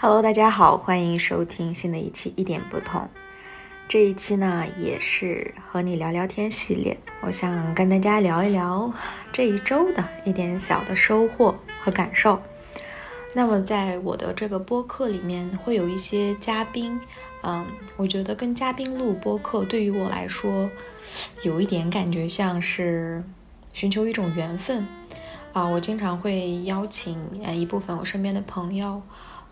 Hello，大家好，欢迎收听新的一期一点不同。这一期呢，也是和你聊聊天系列。我想跟大家聊一聊这一周的一点小的收获和感受。那么，在我的这个播客里面，会有一些嘉宾。嗯，我觉得跟嘉宾录播客，对于我来说，有一点感觉像是寻求一种缘分啊。我经常会邀请呃一部分我身边的朋友。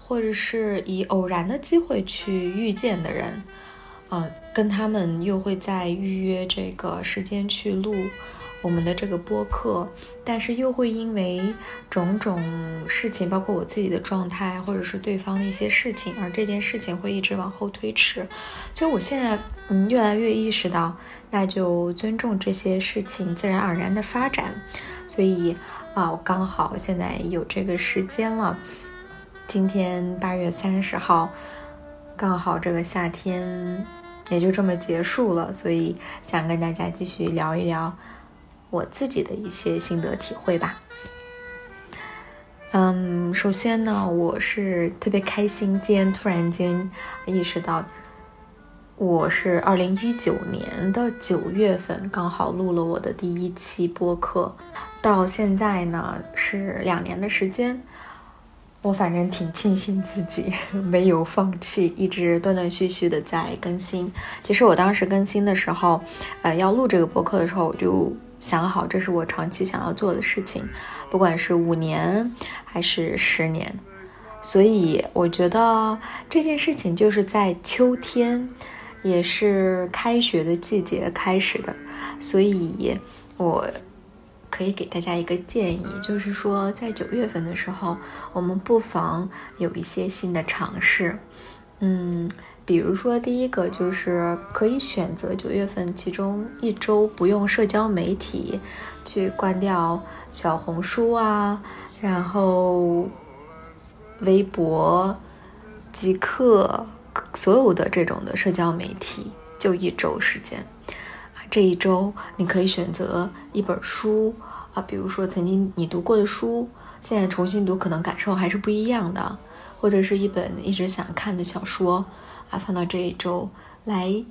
或者是以偶然的机会去遇见的人，嗯，跟他们又会在预约这个时间去录我们的这个播客，但是又会因为种种事情，包括我自己的状态，或者是对方的一些事情，而这件事情会一直往后推迟。所以我现在，嗯，越来越意识到，那就尊重这些事情自然而然的发展。所以啊，我刚好现在有这个时间了。今天八月三十号，刚好这个夏天也就这么结束了，所以想跟大家继续聊一聊我自己的一些心得体会吧。嗯，首先呢，我是特别开心，今天突然间意识到，我是二零一九年的九月份刚好录了我的第一期播客，到现在呢是两年的时间。我反正挺庆幸自己 没有放弃，一直断断续续的在更新。其实我当时更新的时候，呃，要录这个播客的时候，我就想好这是我长期想要做的事情，不管是五年还是十年。所以我觉得这件事情就是在秋天，也是开学的季节开始的，所以我。可以给大家一个建议，就是说，在九月份的时候，我们不妨有一些新的尝试。嗯，比如说，第一个就是可以选择九月份其中一周不用社交媒体，去关掉小红书啊，然后微博、极客所有的这种的社交媒体，就一周时间。这一周，你可以选择一本书啊，比如说曾经你读过的书，现在重新读，可能感受还是不一样的；或者是一本一直想看的小说啊，放到这一周来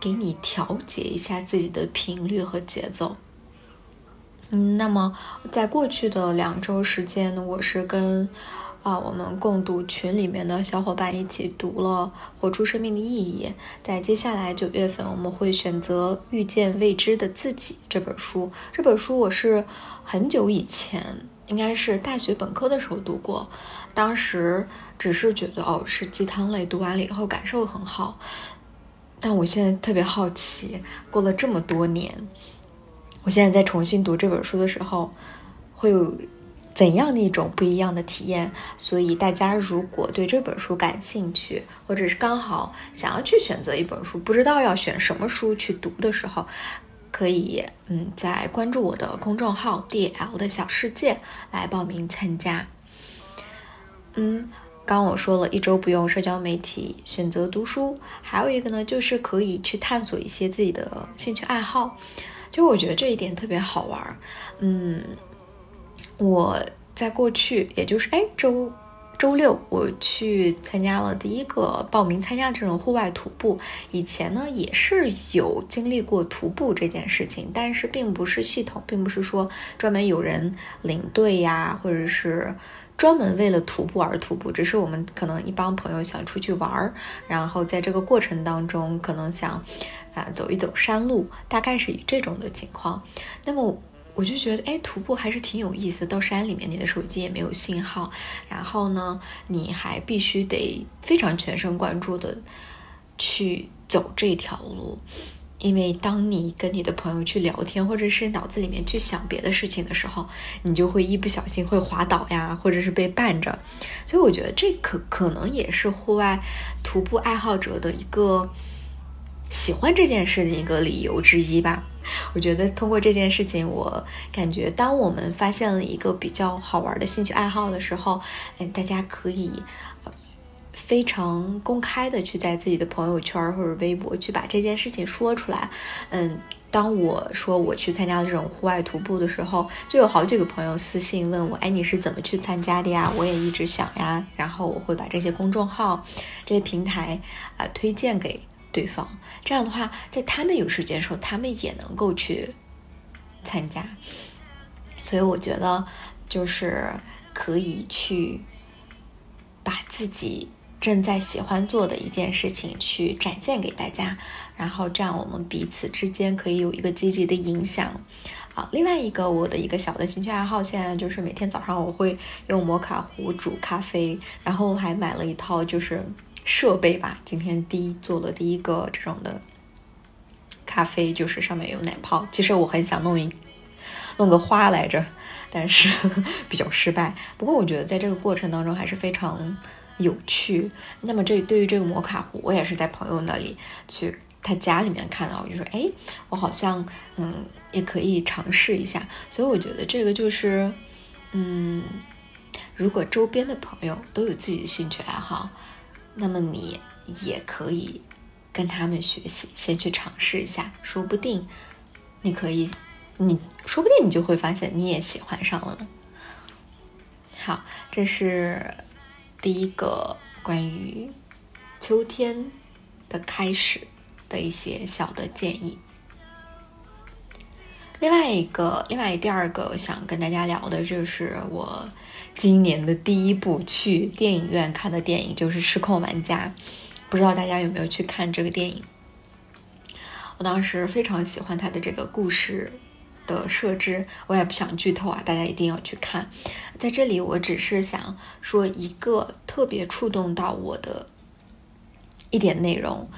给你调节一下自己的频率和节奏。嗯，那么在过去的两周时间呢，我是跟。啊，我们共读群里面的小伙伴一起读了《活出生命的意义》。在接下来九月份，我们会选择《遇见未知的自己》这本书。这本书我是很久以前，应该是大学本科的时候读过，当时只是觉得哦是鸡汤类，读完了以后感受很好。但我现在特别好奇，过了这么多年，我现在在重新读这本书的时候，会有。怎样的一种不一样的体验？所以大家如果对这本书感兴趣，或者是刚好想要去选择一本书，不知道要选什么书去读的时候，可以嗯，在关注我的公众号 D L 的小世界来报名参加。嗯，刚我说了一周不用社交媒体，选择读书，还有一个呢，就是可以去探索一些自己的兴趣爱好。就我觉得这一点特别好玩儿，嗯。我在过去，也就是哎周周六，我去参加了第一个报名参加这种户外徒步。以前呢也是有经历过徒步这件事情，但是并不是系统，并不是说专门有人领队呀，或者是专门为了徒步而徒步。只是我们可能一帮朋友想出去玩儿，然后在这个过程当中可能想啊走一走山路，大概是以这种的情况。那么。我就觉得，哎，徒步还是挺有意思。到山里面，你的手机也没有信号，然后呢，你还必须得非常全神贯注的去走这条路，因为当你跟你的朋友去聊天，或者是脑子里面去想别的事情的时候，你就会一不小心会滑倒呀，或者是被绊着。所以我觉得这可可能也是户外徒步爱好者的一个喜欢这件事的一个理由之一吧。我觉得通过这件事情，我感觉当我们发现了一个比较好玩的兴趣爱好的时候，嗯，大家可以非常公开的去在自己的朋友圈或者微博去把这件事情说出来，嗯，当我说我去参加这种户外徒步的时候，就有好几个朋友私信问我：“哎，你是怎么去参加的呀？”我也一直想呀。然后我会把这些公众号、这些平台啊推荐给对方。这样的话，在他们有时间的时候，他们也能够去参加。所以我觉得，就是可以去把自己。正在喜欢做的一件事情去展现给大家，然后这样我们彼此之间可以有一个积极的影响。好，另外一个我的一个小的兴趣爱好，现在就是每天早上我会用摩卡壶煮咖啡，然后还买了一套就是设备吧。今天第一做了第一个这种的咖啡，就是上面有奶泡。其实我很想弄一弄个花来着，但是比较失败。不过我觉得在这个过程当中还是非常。有趣，那么这对于这个摩卡壶，我也是在朋友那里去他家里面看到，我就说，哎，我好像嗯也可以尝试一下。所以我觉得这个就是，嗯，如果周边的朋友都有自己的兴趣爱好，那么你也可以跟他们学习，先去尝试一下，说不定你可以，你说不定你就会发现你也喜欢上了呢。好，这是。第一个关于秋天的开始的一些小的建议。另外一个，另外第二个我想跟大家聊的就是我今年的第一部去电影院看的电影，就是《失控玩家》。不知道大家有没有去看这个电影？我当时非常喜欢他的这个故事。的设置我也不想剧透啊，大家一定要去看。在这里，我只是想说一个特别触动到我的一点内容，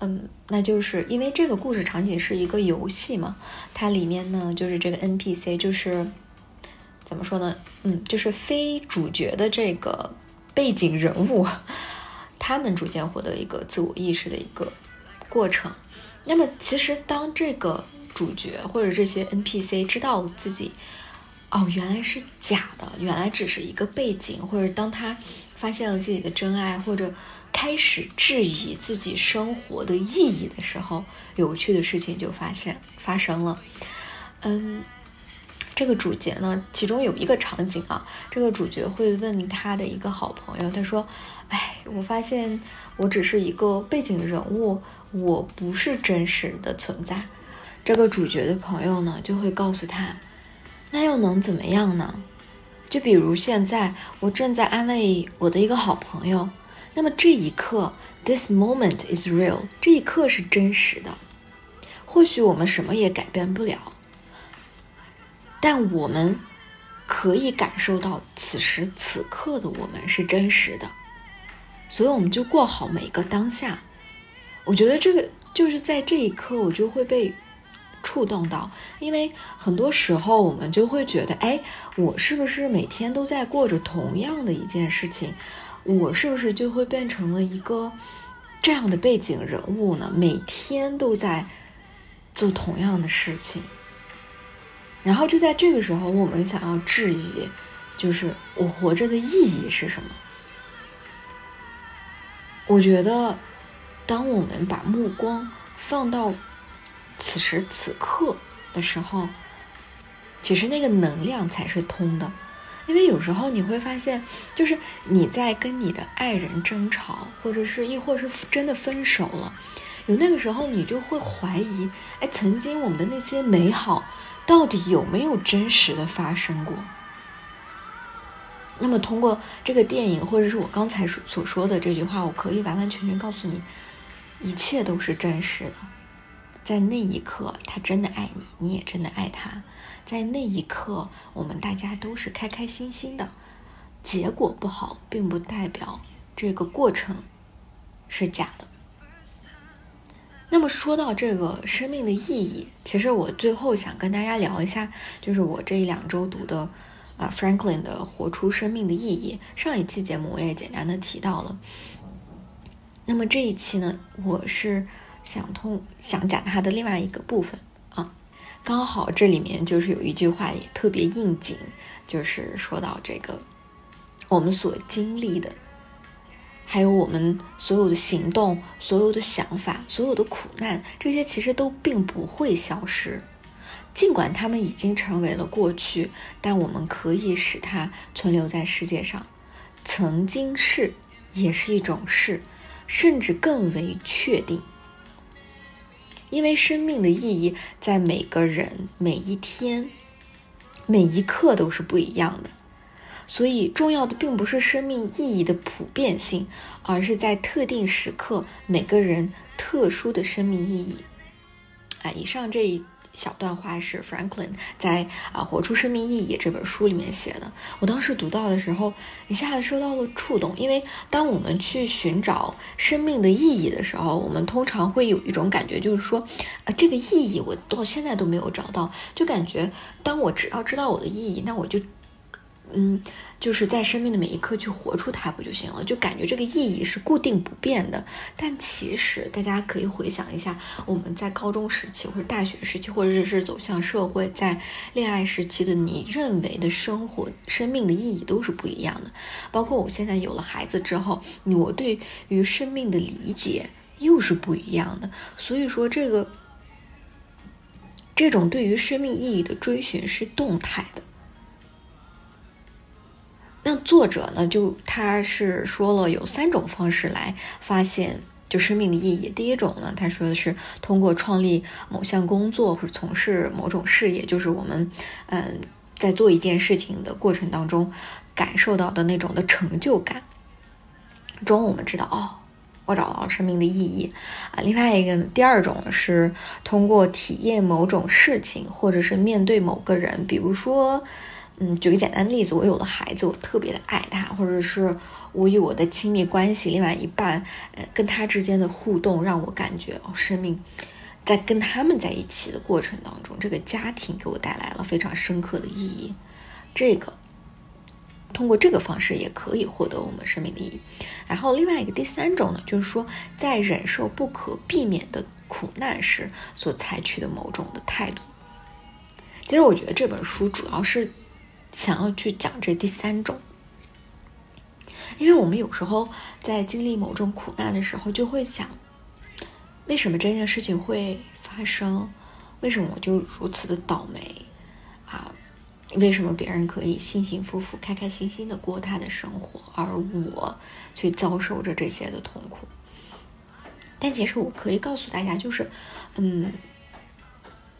嗯，那就是因为这个故事场景是一个游戏嘛，它里面呢就是这个 NPC 就是怎么说呢，嗯，就是非主角的这个背景人物，他们逐渐获得一个自我意识的一个过程。那么，其实当这个主角或者这些 NPC 知道自己，哦，原来是假的，原来只是一个背景，或者当他发现了自己的真爱，或者开始质疑自己生活的意义的时候，有趣的事情就发现发生了。嗯，这个主角呢，其中有一个场景啊，这个主角会问他的一个好朋友，他说：“哎，我发现我只是一个背景人物，我不是真实的存在。”这个主角的朋友呢，就会告诉他，那又能怎么样呢？就比如现在我正在安慰我的一个好朋友，那么这一刻，this moment is real，这一刻是真实的。或许我们什么也改变不了，但我们可以感受到此时此刻的我们是真实的，所以我们就过好每个当下。我觉得这个就是在这一刻，我就会被。触动到，因为很多时候我们就会觉得，哎，我是不是每天都在过着同样的一件事情？我是不是就会变成了一个这样的背景人物呢？每天都在做同样的事情，然后就在这个时候，我们想要质疑，就是我活着的意义是什么？我觉得，当我们把目光放到。此时此刻的时候，其实那个能量才是通的，因为有时候你会发现，就是你在跟你的爱人争吵，或者是亦或是真的分手了，有那个时候你就会怀疑，哎，曾经我们的那些美好到底有没有真实的发生过？那么通过这个电影，或者是我刚才所所说的这句话，我可以完完全全告诉你，一切都是真实的。在那一刻，他真的爱你，你也真的爱他。在那一刻，我们大家都是开开心心的。结果不好，并不代表这个过程是假的。那么说到这个生命的意义，其实我最后想跟大家聊一下，就是我这一两周读的啊，Franklin 的《活出生命的意义》。上一期节目我也简单的提到了。那么这一期呢，我是。想通想讲它的另外一个部分啊，刚好这里面就是有一句话也特别应景，就是说到这个我们所经历的，还有我们所有的行动、所有的想法、所有的苦难，这些其实都并不会消失。尽管他们已经成为了过去，但我们可以使它存留在世界上。曾经是，也是一种是，甚至更为确定。因为生命的意义在每个人、每一天、每一刻都是不一样的。所以，重要的并不是生命意义的普遍性，而是在特定时刻每个人特殊的生命意义。啊，以上这一小段话是 Franklin 在《啊活出生命意义》这本书里面写的。我当时读到的时候，一下子受到了触动，因为当我们去寻找生命的意义的时候，我们通常会有一种感觉，就是说，啊，这个意义我到现在都没有找到，就感觉当我只要知道我的意义，那我就。嗯，就是在生命的每一刻去活出它不就行了？就感觉这个意义是固定不变的。但其实大家可以回想一下，我们在高中时期或者大学时期，或者是走向社会，在恋爱时期的你认为的生活、生命的意义都是不一样的。包括我现在有了孩子之后，我对于生命的理解又是不一样的。所以说，这个这种对于生命意义的追寻是动态的。那作者呢？就他是说了有三种方式来发现就生命的意义。第一种呢，他说的是通过创立某项工作或者从事某种事业，就是我们嗯在做一件事情的过程当中感受到的那种的成就感。中我们知道哦，我找到了生命的意义啊。另外一个呢第二种是通过体验某种事情，或者是面对某个人，比如说。嗯，举个简单的例子，我有了孩子，我特别的爱他，或者是我与我的亲密关系另外一半，呃，跟他之间的互动，让我感觉哦，生命在跟他们在一起的过程当中，这个家庭给我带来了非常深刻的意义。这个通过这个方式也可以获得我们生命的意义。然后另外一个第三种呢，就是说在忍受不可避免的苦难时所采取的某种的态度。其实我觉得这本书主要是。想要去讲这第三种，因为我们有时候在经历某种苦难的时候，就会想，为什么这件事情会发生？为什么我就如此的倒霉啊？为什么别人可以幸幸福福、开开心心的过他的生活，而我却遭受着这些的痛苦？但其实我可以告诉大家，就是，嗯。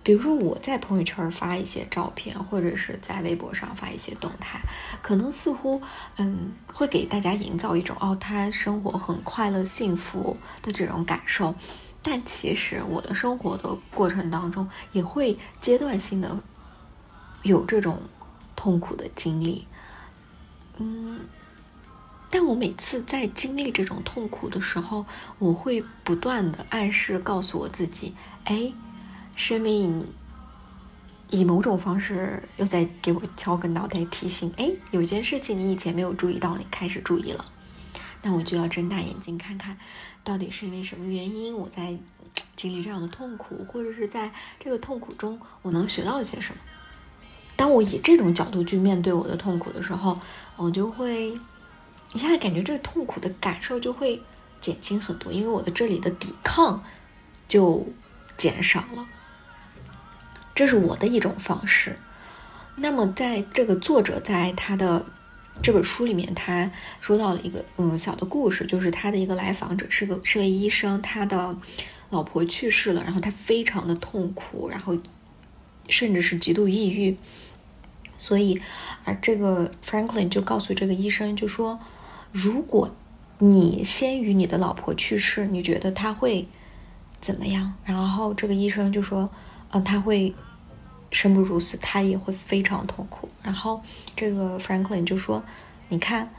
比如说我在朋友圈发一些照片，或者是在微博上发一些动态，可能似乎嗯会给大家营造一种哦他生活很快乐幸福的这种感受，但其实我的生活的过程当中也会阶段性的有这种痛苦的经历，嗯，但我每次在经历这种痛苦的时候，我会不断的暗示告诉我自己，哎。生命以某种方式又在给我敲个脑袋，提醒：哎，有件事情你以前没有注意到，你开始注意了。那我就要睁大眼睛看看，到底是因为什么原因我在经历这样的痛苦，或者是在这个痛苦中我能学到一些什么。当我以这种角度去面对我的痛苦的时候，我就会一下子感觉这个痛苦的感受就会减轻很多，因为我的这里的抵抗就减少了。这是我的一种方式。那么，在这个作者在他的这本书里面，他说到了一个嗯小的故事，就是他的一个来访者是个是位医生，他的老婆去世了，然后他非常的痛苦，然后甚至是极度抑郁。所以，而这个 Franklin 就告诉这个医生，就说：如果你先于你的老婆去世，你觉得他会怎么样？然后这个医生就说。啊，他会生不如死，他也会非常痛苦。然后这个 Franklin 就说：“你看，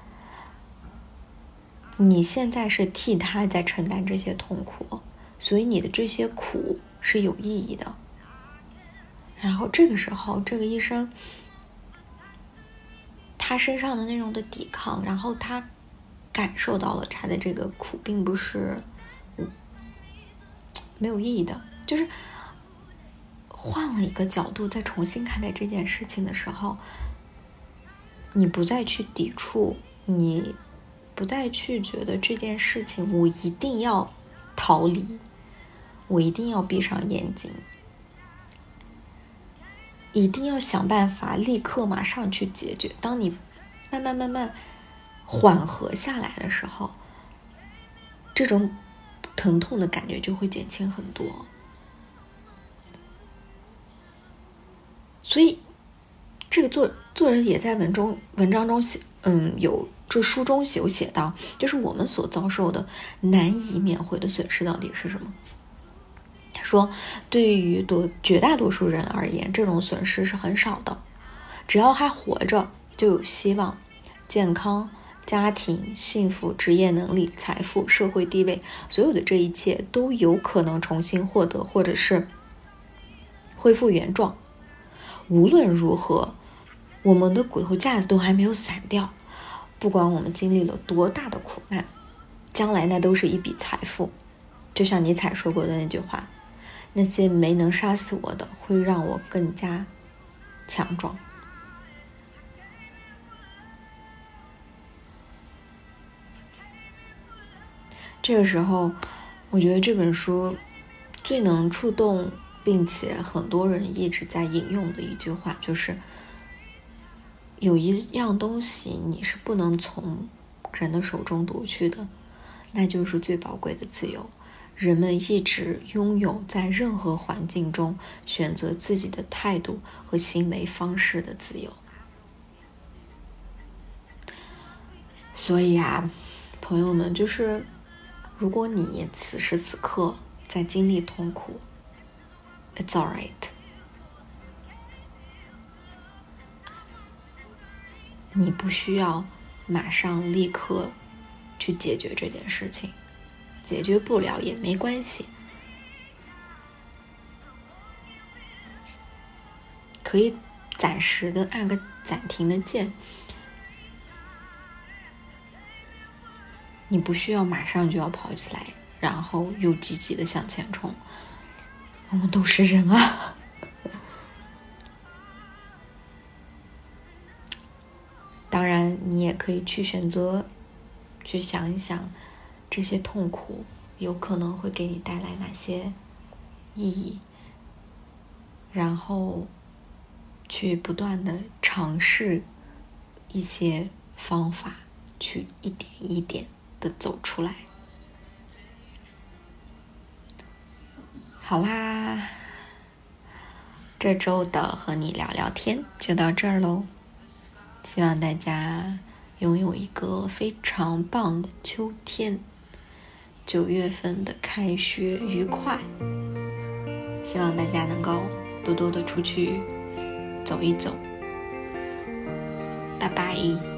你现在是替他在承担这些痛苦，所以你的这些苦是有意义的。”然后这个时候，这个医生他身上的那种的抵抗，然后他感受到了他的这个苦并不是没有意义的，就是。换了一个角度，再重新看待这件事情的时候，你不再去抵触你不再去觉得这件事情我一定要逃离，我一定要闭上眼睛，一定要想办法立刻马上去解决。当你慢慢慢慢缓和下来的时候，这种疼痛的感觉就会减轻很多。所以，这个作作者也在文中文章中写，嗯，有这书中有写到，就是我们所遭受的难以免回的损失到底是什么？他说，对于多绝大多数人而言，这种损失是很少的，只要还活着，就有希望，健康、家庭、幸福、职业能力、财富、社会地位，所有的这一切都有可能重新获得，或者是恢复原状。无论如何，我们的骨头架子都还没有散掉。不管我们经历了多大的苦难，将来那都是一笔财富。就像尼采说过的那句话：“那些没能杀死我的，会让我更加强壮。”这个时候，我觉得这本书最能触动。并且很多人一直在引用的一句话就是：有一样东西你是不能从人的手中夺去的，那就是最宝贵的自由。人们一直拥有在任何环境中选择自己的态度和行为方式的自由。所以啊，朋友们，就是如果你此时此刻在经历痛苦，It's all right。你不需要马上立刻去解决这件事情，解决不了也没关系，可以暂时的按个暂停的键。你不需要马上就要跑起来，然后又积极的向前冲。我们都是人啊，当然，你也可以去选择，去想一想，这些痛苦有可能会给你带来哪些意义，然后去不断的尝试一些方法，去一点一点的走出来。好啦，这周的和你聊聊天就到这儿喽。希望大家拥有一个非常棒的秋天，九月份的开学愉快。希望大家能够多多的出去走一走。拜拜。